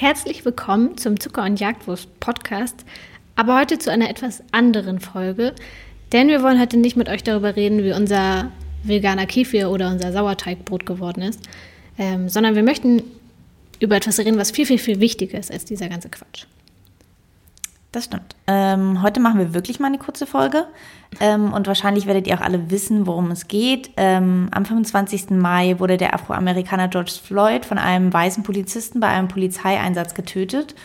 Herzlich willkommen zum Zucker- und Jagdwurst Podcast, aber heute zu einer etwas anderen Folge, denn wir wollen heute nicht mit euch darüber reden, wie unser veganer Kefir oder unser Sauerteigbrot geworden ist, ähm, sondern wir möchten über etwas reden, was viel, viel, viel wichtiger ist als dieser ganze Quatsch. Das stimmt. Ähm, heute machen wir wirklich mal eine kurze Folge. Ähm, und wahrscheinlich werdet ihr auch alle wissen, worum es geht. Ähm, am 25. Mai wurde der Afroamerikaner George Floyd von einem weißen Polizisten bei einem Polizeieinsatz getötet.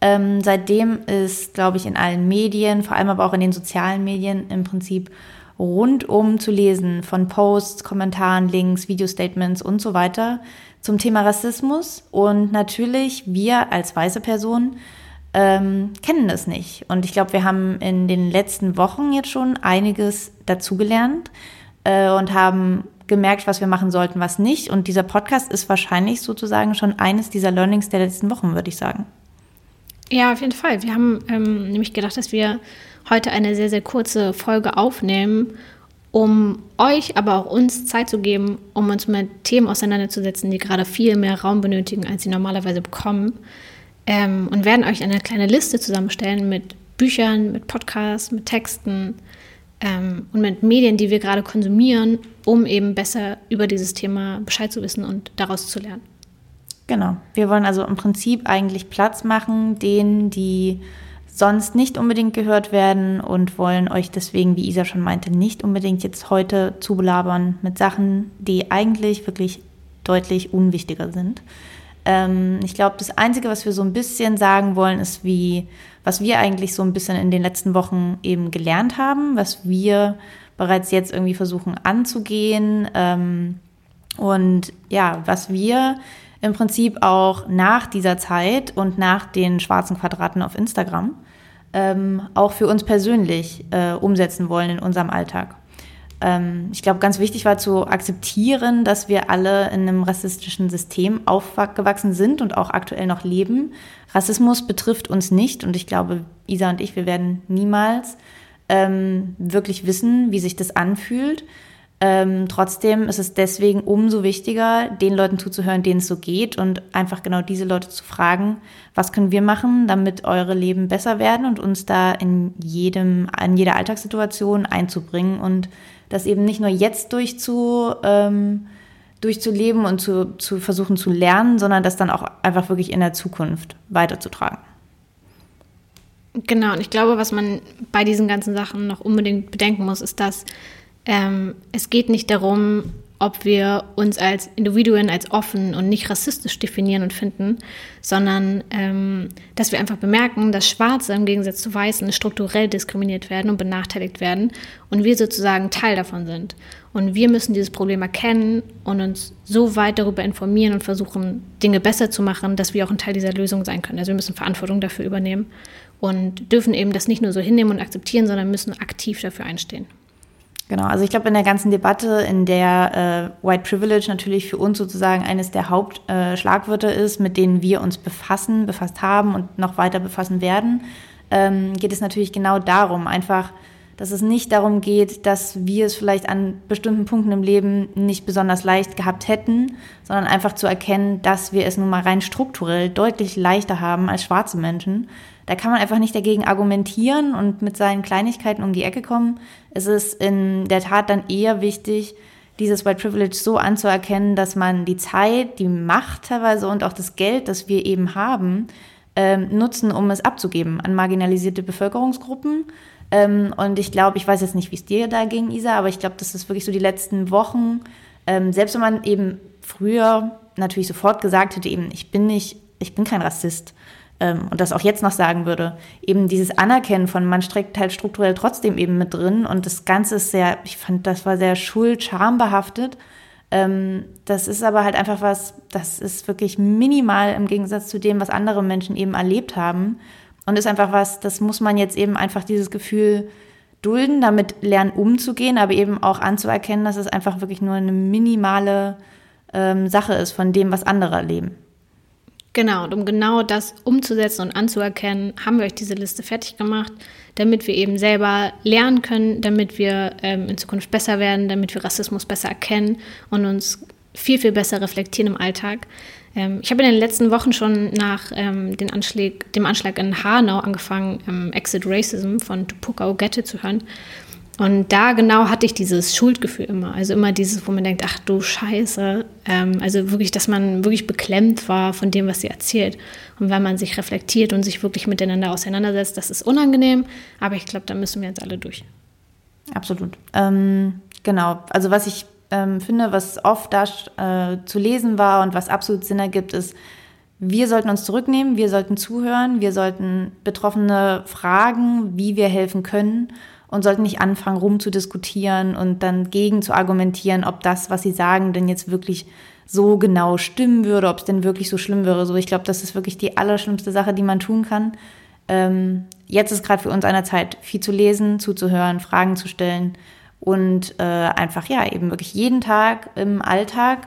Ähm, seitdem ist, glaube ich, in allen Medien, vor allem aber auch in den sozialen Medien im Prinzip rundum zu lesen von Posts, Kommentaren, Links, Videostatements und so weiter zum Thema Rassismus. Und natürlich wir als weiße Personen ähm, kennen das nicht. Und ich glaube, wir haben in den letzten Wochen jetzt schon einiges dazugelernt äh, und haben gemerkt, was wir machen sollten, was nicht. Und dieser Podcast ist wahrscheinlich sozusagen schon eines dieser Learnings der letzten Wochen, würde ich sagen. Ja, auf jeden Fall. Wir haben ähm, nämlich gedacht, dass wir heute eine sehr, sehr kurze Folge aufnehmen, um euch, aber auch uns Zeit zu geben, um uns mit Themen auseinanderzusetzen, die gerade viel mehr Raum benötigen, als sie normalerweise bekommen ähm, und werden euch eine kleine Liste zusammenstellen mit Büchern, mit Podcasts, mit Texten ähm, und mit Medien, die wir gerade konsumieren, um eben besser über dieses Thema Bescheid zu wissen und daraus zu lernen. Genau. Wir wollen also im Prinzip eigentlich Platz machen, denen, die sonst nicht unbedingt gehört werden und wollen euch deswegen, wie Isa schon meinte, nicht unbedingt jetzt heute zubelabern mit Sachen, die eigentlich wirklich deutlich unwichtiger sind. Ähm, ich glaube, das Einzige, was wir so ein bisschen sagen wollen, ist, wie, was wir eigentlich so ein bisschen in den letzten Wochen eben gelernt haben, was wir bereits jetzt irgendwie versuchen anzugehen. Ähm, und ja, was wir im Prinzip auch nach dieser Zeit und nach den schwarzen Quadraten auf Instagram ähm, auch für uns persönlich äh, umsetzen wollen in unserem Alltag ähm, ich glaube, ganz wichtig war zu akzeptieren, dass wir alle in einem rassistischen System aufgewachsen sind und auch aktuell noch leben. Rassismus betrifft uns nicht und ich glaube, Isa und ich, wir werden niemals ähm, wirklich wissen, wie sich das anfühlt. Ähm, trotzdem ist es deswegen umso wichtiger, den Leuten zuzuhören, denen es so geht und einfach genau diese Leute zu fragen, was können wir machen, damit eure Leben besser werden und uns da in jedem, in jeder Alltagssituation einzubringen und das eben nicht nur jetzt durchzu, ähm, durchzuleben und zu, zu versuchen zu lernen, sondern das dann auch einfach wirklich in der Zukunft weiterzutragen. Genau, und ich glaube, was man bei diesen ganzen Sachen noch unbedingt bedenken muss, ist, dass ähm, es geht nicht darum, ob wir uns als Individuen als offen und nicht rassistisch definieren und finden, sondern ähm, dass wir einfach bemerken, dass Schwarze im Gegensatz zu Weißen strukturell diskriminiert werden und benachteiligt werden und wir sozusagen Teil davon sind. Und wir müssen dieses Problem erkennen und uns so weit darüber informieren und versuchen, Dinge besser zu machen, dass wir auch ein Teil dieser Lösung sein können. Also wir müssen Verantwortung dafür übernehmen und dürfen eben das nicht nur so hinnehmen und akzeptieren, sondern müssen aktiv dafür einstehen. Genau, also ich glaube, in der ganzen Debatte, in der äh, White Privilege natürlich für uns sozusagen eines der Hauptschlagwörter äh, ist, mit denen wir uns befassen, befasst haben und noch weiter befassen werden, ähm, geht es natürlich genau darum, einfach, dass es nicht darum geht, dass wir es vielleicht an bestimmten Punkten im Leben nicht besonders leicht gehabt hätten, sondern einfach zu erkennen, dass wir es nun mal rein strukturell deutlich leichter haben als schwarze Menschen da kann man einfach nicht dagegen argumentieren und mit seinen Kleinigkeiten um die Ecke kommen. Es ist in der Tat dann eher wichtig, dieses White Privilege so anzuerkennen, dass man die Zeit, die Macht teilweise und auch das Geld, das wir eben haben, ähm, nutzen, um es abzugeben an marginalisierte Bevölkerungsgruppen. Ähm, und ich glaube, ich weiß jetzt nicht, wie es dir da ging, Isa, aber ich glaube, das ist wirklich so die letzten Wochen, ähm, selbst wenn man eben früher natürlich sofort gesagt hätte, eben, ich bin nicht, ich bin kein Rassist und das auch jetzt noch sagen würde, eben dieses Anerkennen von man streckt halt strukturell trotzdem eben mit drin und das Ganze ist sehr, ich fand, das war sehr schuld-scham behaftet. Ähm, das ist aber halt einfach was, das ist wirklich minimal im Gegensatz zu dem, was andere Menschen eben erlebt haben und ist einfach was, das muss man jetzt eben einfach dieses Gefühl dulden, damit lernen umzugehen, aber eben auch anzuerkennen, dass es einfach wirklich nur eine minimale ähm, Sache ist von dem, was andere erleben. Genau, und um genau das umzusetzen und anzuerkennen, haben wir euch diese Liste fertig gemacht, damit wir eben selber lernen können, damit wir ähm, in Zukunft besser werden, damit wir Rassismus besser erkennen und uns viel, viel besser reflektieren im Alltag. Ähm, ich habe in den letzten Wochen schon nach ähm, den Anschlag, dem Anschlag in Hanau angefangen, ähm, Exit Racism von Tupuka Ogette zu hören. Und da genau hatte ich dieses Schuldgefühl immer. Also immer dieses, wo man denkt, ach du Scheiße. Ähm, also wirklich, dass man wirklich beklemmt war von dem, was sie erzählt. Und wenn man sich reflektiert und sich wirklich miteinander auseinandersetzt, das ist unangenehm. Aber ich glaube, da müssen wir jetzt alle durch. Absolut. Ähm, genau. Also was ich ähm, finde, was oft da äh, zu lesen war und was absolut Sinn ergibt, ist, wir sollten uns zurücknehmen, wir sollten zuhören, wir sollten Betroffene fragen, wie wir helfen können und sollten nicht anfangen, rumzudiskutieren und dann gegen zu argumentieren, ob das, was sie sagen, denn jetzt wirklich so genau stimmen würde, ob es denn wirklich so schlimm wäre. So, ich glaube, das ist wirklich die allerschlimmste Sache, die man tun kann. Ähm, jetzt ist gerade für uns einer Zeit, viel zu lesen, zuzuhören, Fragen zu stellen und äh, einfach ja eben wirklich jeden Tag im Alltag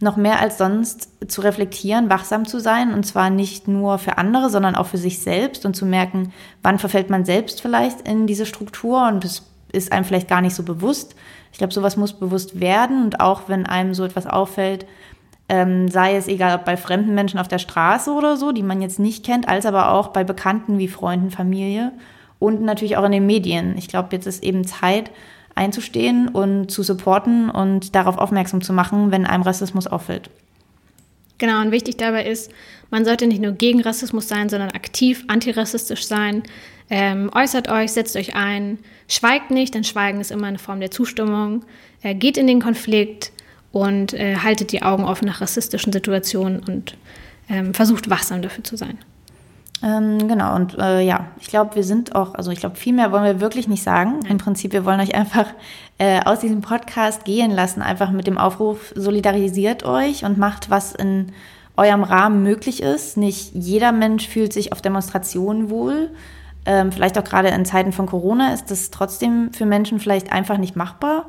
noch mehr als sonst zu reflektieren, wachsam zu sein und zwar nicht nur für andere, sondern auch für sich selbst und zu merken, wann verfällt man selbst vielleicht in diese Struktur und es ist einem vielleicht gar nicht so bewusst. Ich glaube, sowas muss bewusst werden und auch wenn einem so etwas auffällt, ähm, sei es egal ob bei fremden Menschen auf der Straße oder so, die man jetzt nicht kennt, als aber auch bei Bekannten wie Freunden, Familie und natürlich auch in den Medien. Ich glaube, jetzt ist eben Zeit, einzustehen und zu supporten und darauf aufmerksam zu machen, wenn einem Rassismus auffällt. Genau, und wichtig dabei ist, man sollte nicht nur gegen Rassismus sein, sondern aktiv antirassistisch sein. Ähm, äußert euch, setzt euch ein, schweigt nicht, denn Schweigen ist immer eine Form der Zustimmung. Äh, geht in den Konflikt und äh, haltet die Augen offen nach rassistischen Situationen und ähm, versucht wachsam dafür zu sein. Ähm, genau, und äh, ja, ich glaube, wir sind auch, also ich glaube, viel mehr wollen wir wirklich nicht sagen. Im Prinzip, wir wollen euch einfach äh, aus diesem Podcast gehen lassen, einfach mit dem Aufruf, solidarisiert euch und macht, was in eurem Rahmen möglich ist. Nicht jeder Mensch fühlt sich auf Demonstrationen wohl. Ähm, vielleicht auch gerade in Zeiten von Corona ist das trotzdem für Menschen vielleicht einfach nicht machbar.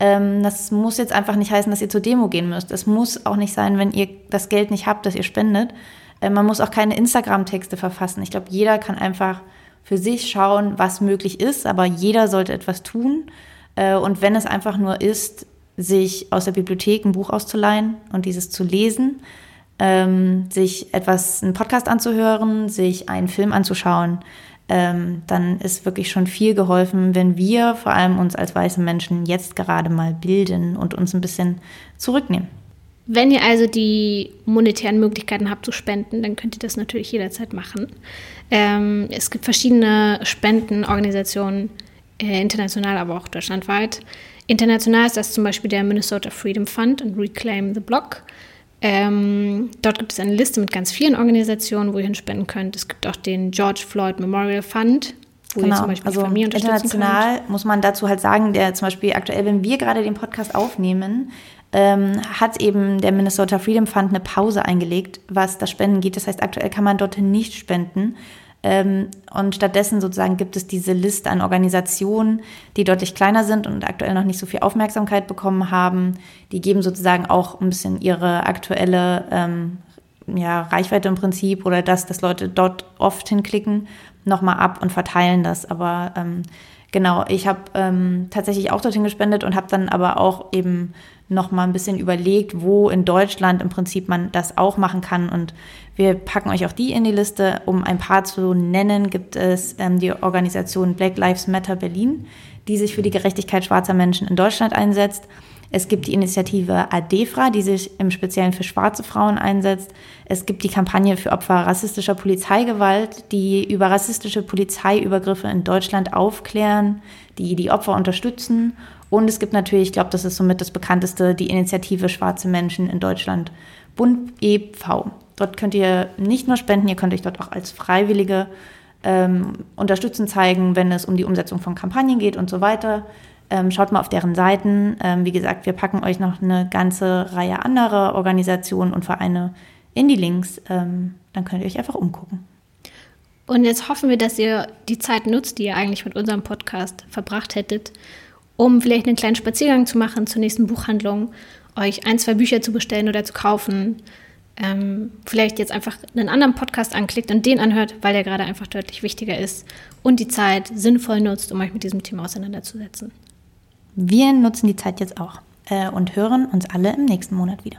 Ähm, das muss jetzt einfach nicht heißen, dass ihr zur Demo gehen müsst. Es muss auch nicht sein, wenn ihr das Geld nicht habt, das ihr spendet. Äh, man muss auch keine Instagram-Texte verfassen. Ich glaube, jeder kann einfach für sich schauen, was möglich ist, aber jeder sollte etwas tun. Äh, und wenn es einfach nur ist, sich aus der Bibliothek ein Buch auszuleihen und dieses zu lesen, ähm, sich etwas, einen Podcast anzuhören, sich einen Film anzuschauen, ähm, dann ist wirklich schon viel geholfen, wenn wir vor allem uns als weiße Menschen jetzt gerade mal bilden und uns ein bisschen zurücknehmen. Wenn ihr also die monetären Möglichkeiten habt zu spenden, dann könnt ihr das natürlich jederzeit machen. Ähm, es gibt verschiedene Spendenorganisationen, äh, international, aber auch deutschlandweit. International ist das zum Beispiel der Minnesota Freedom Fund und Reclaim the Block. Ähm, dort gibt es eine Liste mit ganz vielen Organisationen, wo ihr hinspenden könnt. Es gibt auch den George Floyd Memorial Fund, wo genau. zum Beispiel also Familie international könnt. muss man dazu halt sagen, der zum Beispiel aktuell, wenn wir gerade den Podcast aufnehmen, ähm, hat eben der Minnesota Freedom Fund eine Pause eingelegt, was das Spenden geht. Das heißt, aktuell kann man dorthin nicht spenden. Ähm, und stattdessen sozusagen gibt es diese Liste an Organisationen, die deutlich kleiner sind und aktuell noch nicht so viel Aufmerksamkeit bekommen haben. Die geben sozusagen auch ein bisschen ihre aktuelle ähm, ja, Reichweite im Prinzip oder das, dass Leute dort oft hinklicken, nochmal ab und verteilen das. Aber ähm, genau, ich habe ähm, tatsächlich auch dorthin gespendet und habe dann aber auch eben noch mal ein bisschen überlegt, wo in Deutschland im Prinzip man das auch machen kann. Und wir packen euch auch die in die Liste. Um ein paar zu nennen, gibt es ähm, die Organisation Black Lives Matter Berlin, die sich für die Gerechtigkeit schwarzer Menschen in Deutschland einsetzt. Es gibt die Initiative ADEFRA, die sich im Speziellen für schwarze Frauen einsetzt. Es gibt die Kampagne für Opfer rassistischer Polizeigewalt, die über rassistische Polizeiübergriffe in Deutschland aufklären, die die Opfer unterstützen. Und es gibt natürlich, ich glaube, das ist somit das bekannteste, die Initiative Schwarze Menschen in Deutschland, Bund e.V. Dort könnt ihr nicht nur spenden, ihr könnt euch dort auch als Freiwillige ähm, unterstützen zeigen, wenn es um die Umsetzung von Kampagnen geht und so weiter. Ähm, schaut mal auf deren Seiten. Ähm, wie gesagt, wir packen euch noch eine ganze Reihe anderer Organisationen und Vereine in die Links. Ähm, dann könnt ihr euch einfach umgucken. Und jetzt hoffen wir, dass ihr die Zeit nutzt, die ihr eigentlich mit unserem Podcast verbracht hättet, um vielleicht einen kleinen Spaziergang zu machen zur nächsten Buchhandlung, euch ein, zwei Bücher zu bestellen oder zu kaufen. Ähm, vielleicht jetzt einfach einen anderen Podcast anklickt und den anhört, weil der gerade einfach deutlich wichtiger ist und die Zeit sinnvoll nutzt, um euch mit diesem Thema auseinanderzusetzen. Wir nutzen die Zeit jetzt auch. äh, und hören uns alle im nächsten Monat wieder.